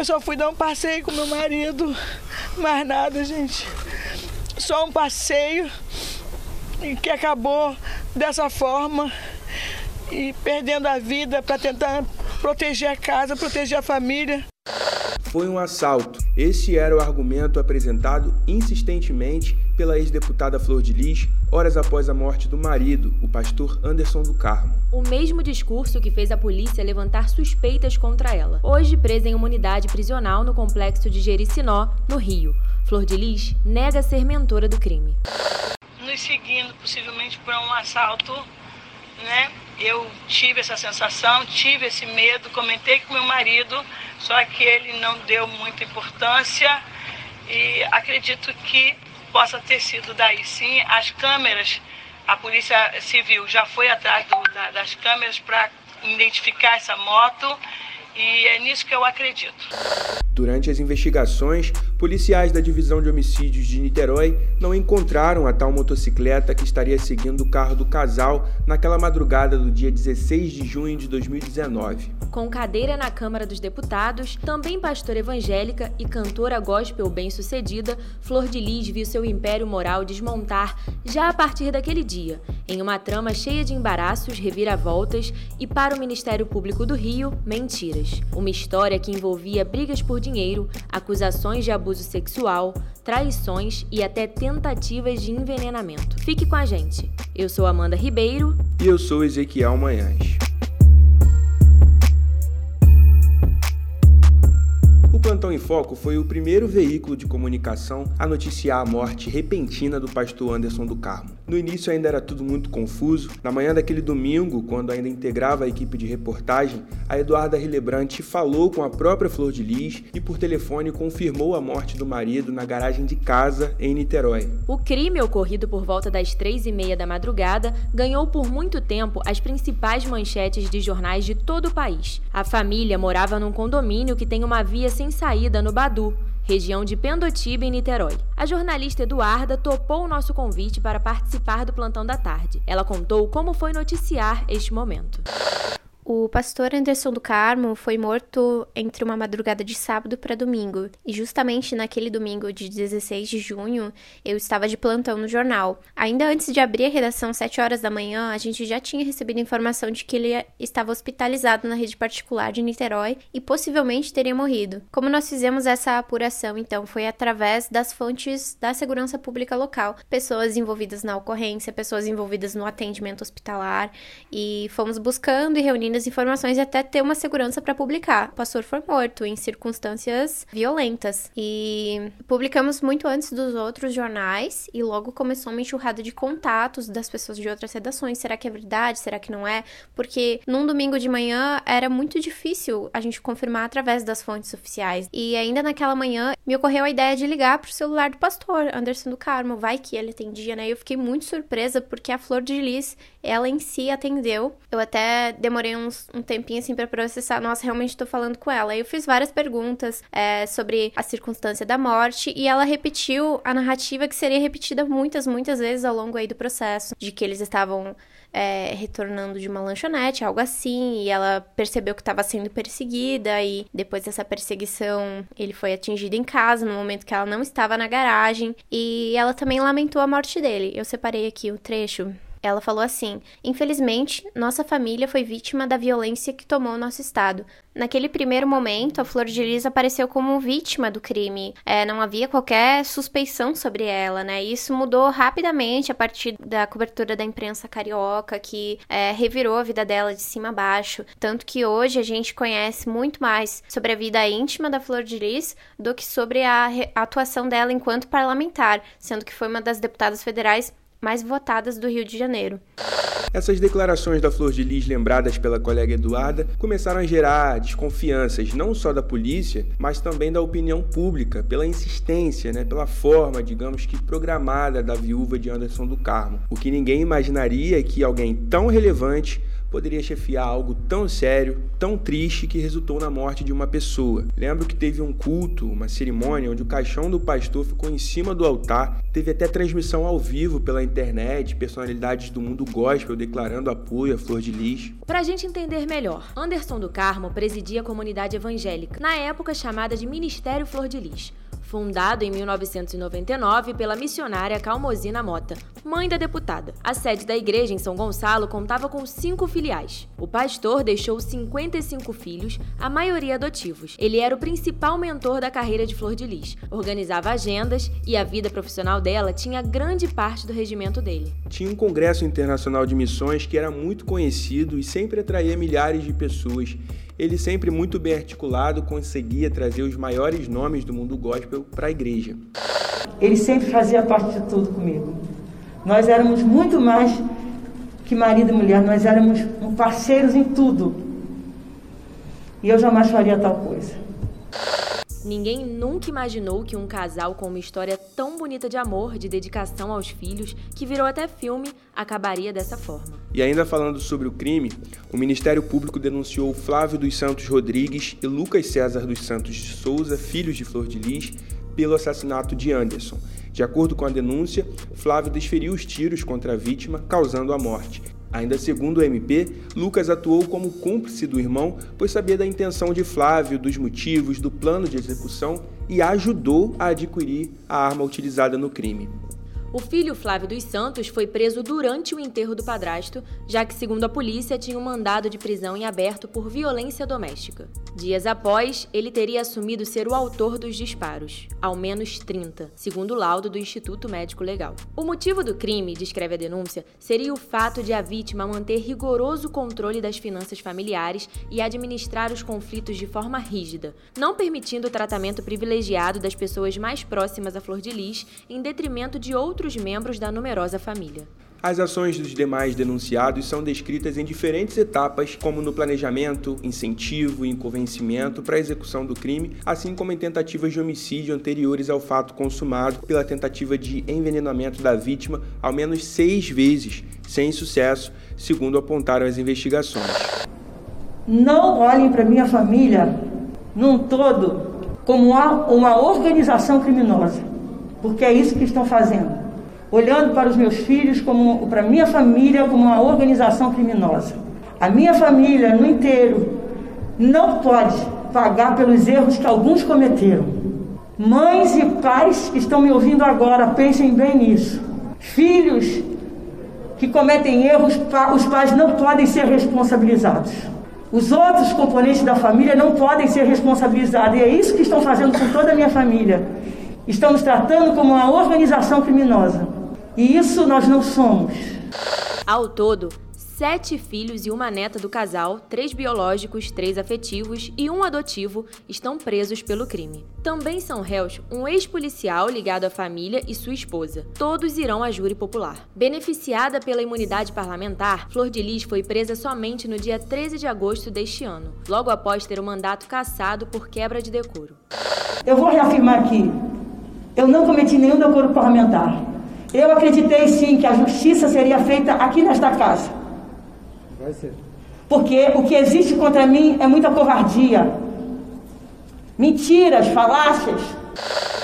Eu só fui dar um passeio com meu marido, mais nada, gente. Só um passeio que acabou dessa forma e perdendo a vida para tentar proteger a casa, proteger a família. Foi um assalto. Esse era o argumento apresentado insistentemente pela ex-deputada Flor de Lis horas após a morte do marido, o pastor Anderson do Carmo. O mesmo discurso que fez a polícia levantar suspeitas contra ela. Hoje presa em uma unidade prisional no complexo de Jericinó, no Rio. Flor de Lis nega ser mentora do crime. Nos seguindo possivelmente para um assalto, né? Eu tive essa sensação, tive esse medo, comentei com meu marido, só que ele não deu muita importância e acredito que possa ter sido daí sim. As câmeras, a Polícia Civil já foi atrás do, da, das câmeras para identificar essa moto e é nisso que eu acredito. Durante as investigações, policiais da Divisão de Homicídios de Niterói não encontraram a tal motocicleta que estaria seguindo o carro do casal naquela madrugada do dia 16 de junho de 2019. Com cadeira na Câmara dos Deputados, também pastora evangélica e cantora gospel bem-sucedida, Flor de Lis viu seu império moral desmontar já a partir daquele dia, em uma trama cheia de embaraços, reviravoltas e, para o Ministério Público do Rio, mentiras. Uma história que envolvia brigas por dinheiro, acusações de abuso sexual, traições e até tentativas de envenenamento. Fique com a gente. Eu sou Amanda Ribeiro. E eu sou Ezequiel Manhães. O Plantão em Foco foi o primeiro veículo de comunicação a noticiar a morte repentina do pastor Anderson do Carmo. No início ainda era tudo muito confuso. Na manhã daquele domingo, quando ainda integrava a equipe de reportagem, a Eduarda Rilebrante falou com a própria Flor de Lis e por telefone confirmou a morte do marido na garagem de casa em Niterói. O crime ocorrido por volta das três e meia da madrugada ganhou por muito tempo as principais manchetes de jornais de todo o país. A família morava num condomínio que tem uma via sem saída no Badu, região de Pendotiba, em Niterói. A jornalista Eduarda topou o nosso convite para participar do plantão da tarde. Ela contou como foi noticiar este momento. O pastor Anderson do Carmo foi morto entre uma madrugada de sábado para domingo, e justamente naquele domingo de 16 de junho, eu estava de plantão no jornal. Ainda antes de abrir a redação, 7 horas da manhã, a gente já tinha recebido informação de que ele estava hospitalizado na rede particular de Niterói e possivelmente teria morrido. Como nós fizemos essa apuração, então, foi através das fontes da segurança pública local, pessoas envolvidas na ocorrência, pessoas envolvidas no atendimento hospitalar, e fomos buscando e reunindo as informações e até ter uma segurança para publicar. O pastor foi morto em circunstâncias violentas e publicamos muito antes dos outros jornais e logo começou uma enxurrada de contatos das pessoas de outras redações. Será que é verdade? Será que não é? Porque num domingo de manhã era muito difícil a gente confirmar através das fontes oficiais. E ainda naquela manhã me ocorreu a ideia de ligar pro celular do pastor Anderson do Carmo, vai que ele atendia, né? Eu fiquei muito surpresa porque a Flor de Lis, ela em si atendeu. Eu até demorei uns um tempinho assim para processar, nossa, realmente tô falando com ela. Eu fiz várias perguntas é, sobre a circunstância da morte e ela repetiu a narrativa que seria repetida muitas, muitas vezes ao longo aí do processo, de que eles estavam é, retornando de uma lanchonete, algo assim, e ela percebeu que estava sendo perseguida, e depois dessa perseguição ele foi atingido em casa no momento que ela não estava na garagem, e ela também lamentou a morte dele. Eu separei aqui o trecho ela falou assim: Infelizmente, nossa família foi vítima da violência que tomou nosso estado. Naquele primeiro momento, a Flor de Lis apareceu como vítima do crime. É, não havia qualquer suspeição sobre ela, né? Isso mudou rapidamente a partir da cobertura da imprensa carioca, que é, revirou a vida dela de cima a baixo. Tanto que hoje a gente conhece muito mais sobre a vida íntima da Flor de Lis do que sobre a, a atuação dela enquanto parlamentar, sendo que foi uma das deputadas federais mais votadas do Rio de Janeiro. Essas declarações da Flor de Lis, lembradas pela colega Eduarda, começaram a gerar desconfianças não só da polícia, mas também da opinião pública, pela insistência, né, pela forma, digamos que programada da viúva de Anderson do Carmo. O que ninguém imaginaria é que alguém tão relevante poderia chefiar algo tão sério, tão triste que resultou na morte de uma pessoa. Lembro que teve um culto, uma cerimônia onde o caixão do pastor ficou em cima do altar, teve até transmissão ao vivo pela internet, personalidades do mundo gospel declarando apoio à Flor de Lis. Pra gente entender melhor, Anderson do Carmo presidia a comunidade evangélica, na época chamada de Ministério Flor de Lis fundado em 1999 pela missionária Calmosina Mota, mãe da deputada. A sede da igreja em São Gonçalo contava com cinco filiais. O pastor deixou 55 filhos, a maioria adotivos. Ele era o principal mentor da carreira de Flor de Lis, organizava agendas e a vida profissional dela tinha grande parte do regimento dele. Tinha um congresso internacional de missões que era muito conhecido e sempre atraía milhares de pessoas ele sempre muito bem articulado conseguia trazer os maiores nomes do mundo gospel para a igreja. Ele sempre fazia parte de tudo comigo. Nós éramos muito mais que marido e mulher, nós éramos parceiros em tudo. E eu jamais faria tal coisa. Ninguém nunca imaginou que um casal com uma história tão bonita de amor, de dedicação aos filhos, que virou até filme, acabaria dessa forma. E ainda falando sobre o crime, o Ministério Público denunciou Flávio dos Santos Rodrigues e Lucas César dos Santos de Souza, filhos de Flor de Lis, pelo assassinato de Anderson. De acordo com a denúncia, Flávio desferiu os tiros contra a vítima, causando a morte. Ainda segundo o MP, Lucas atuou como cúmplice do irmão, pois sabia da intenção de Flávio, dos motivos, do plano de execução e ajudou a adquirir a arma utilizada no crime. O filho Flávio dos Santos foi preso durante o enterro do padrasto, já que, segundo a polícia, tinha um mandado de prisão em aberto por violência doméstica. Dias após, ele teria assumido ser o autor dos disparos, ao menos 30, segundo o laudo do Instituto Médico Legal. O motivo do crime, descreve a denúncia, seria o fato de a vítima manter rigoroso controle das finanças familiares e administrar os conflitos de forma rígida, não permitindo o tratamento privilegiado das pessoas mais próximas à Flor de Lis em detrimento de outros membros da numerosa família. As ações dos demais denunciados são descritas em diferentes etapas, como no planejamento, incentivo e convencimento para a execução do crime, assim como em tentativas de homicídio anteriores ao fato consumado pela tentativa de envenenamento da vítima ao menos seis vezes, sem sucesso, segundo apontaram as investigações. Não olhem para minha família num todo como uma, uma organização criminosa, porque é isso que estão fazendo olhando para os meus filhos, como para minha família, como uma organização criminosa. A minha família, no inteiro, não pode pagar pelos erros que alguns cometeram. Mães e pais que estão me ouvindo agora, pensem bem nisso. Filhos que cometem erros, os pais não podem ser responsabilizados. Os outros componentes da família não podem ser responsabilizados. E é isso que estão fazendo com toda a minha família. Estão nos tratando como uma organização criminosa. E isso nós não somos. Ao todo, sete filhos e uma neta do casal, três biológicos, três afetivos e um adotivo, estão presos pelo crime. Também são réus um ex-policial ligado à família e sua esposa. Todos irão à júri popular. Beneficiada pela imunidade parlamentar, Flor de Lis foi presa somente no dia 13 de agosto deste ano, logo após ter o mandato cassado por quebra de decoro. Eu vou reafirmar aqui: eu não cometi nenhum decoro parlamentar. Eu acreditei sim que a justiça seria feita aqui nesta casa. Vai ser. Porque o que existe contra mim é muita covardia. Mentiras, falácias.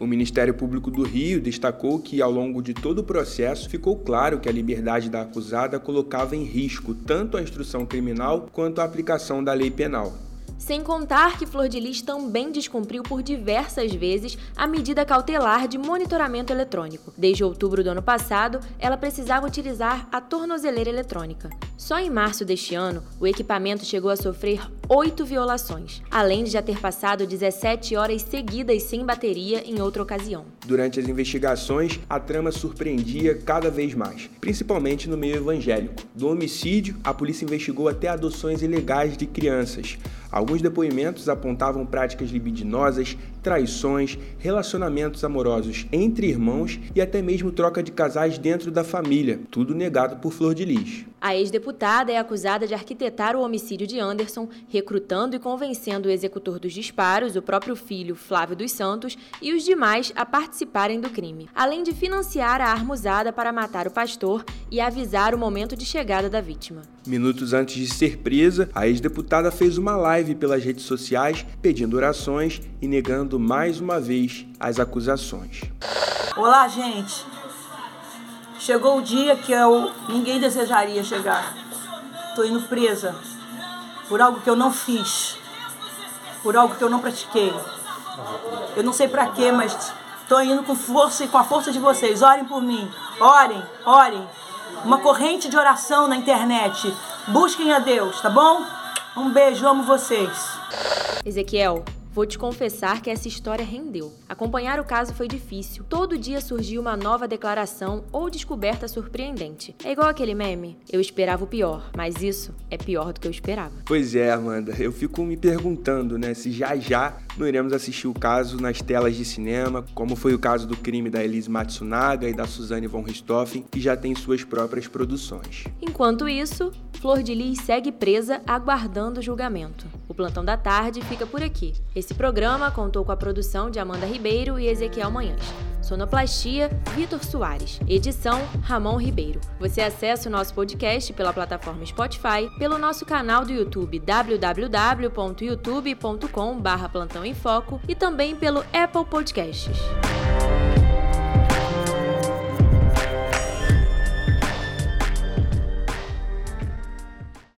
O Ministério Público do Rio destacou que, ao longo de todo o processo, ficou claro que a liberdade da acusada colocava em risco tanto a instrução criminal quanto a aplicação da lei penal. Sem contar que Flor de Lis também descumpriu por diversas vezes a medida cautelar de monitoramento eletrônico. Desde outubro do ano passado, ela precisava utilizar a tornozeleira eletrônica. Só em março deste ano, o equipamento chegou a sofrer oito violações, além de já ter passado 17 horas seguidas sem bateria em outra ocasião. Durante as investigações, a trama surpreendia cada vez mais, principalmente no meio evangélico. Do homicídio, a polícia investigou até adoções ilegais de crianças. Alguns depoimentos apontavam práticas libidinosas, traições, relacionamentos amorosos entre irmãos e até mesmo troca de casais dentro da família, tudo negado por Flor de Lis. A ex-deputada é acusada de arquitetar o homicídio de Anderson, recrutando e convencendo o executor dos disparos, o próprio filho Flávio dos Santos, e os demais a participarem do crime, além de financiar a arma usada para matar o pastor e avisar o momento de chegada da vítima. Minutos antes de ser presa, a ex-deputada fez uma live pelas redes sociais pedindo orações e negando mais uma vez as acusações. Olá, gente. Chegou o dia que eu ninguém desejaria chegar. Tô indo presa por algo que eu não fiz, por algo que eu não pratiquei. Eu não sei para quê, mas tô indo com força e com a força de vocês. Orem por mim. Orem, orem uma corrente de oração na internet. Busquem a Deus, tá bom? Um beijo, amo vocês. Ezequiel, Vou te confessar que essa história rendeu. Acompanhar o caso foi difícil. Todo dia surgia uma nova declaração ou descoberta surpreendente. É igual aquele meme. Eu esperava o pior, mas isso é pior do que eu esperava. Pois é, Amanda. Eu fico me perguntando, né, se já já não iremos assistir o caso nas telas de cinema, como foi o caso do crime da Elise Matsunaga e da Suzane von Richthofen, que já tem suas próprias produções. Enquanto isso, Flor de Lis segue presa aguardando o julgamento. O Plantão da Tarde fica por aqui. Esse programa contou com a produção de Amanda Ribeiro e Ezequiel Manhãs. Sonoplastia, Vitor Soares. Edição, Ramon Ribeiro. Você acessa o nosso podcast pela plataforma Spotify, pelo nosso canal do YouTube www.youtube.com.br Plantão em Foco e também pelo Apple Podcasts.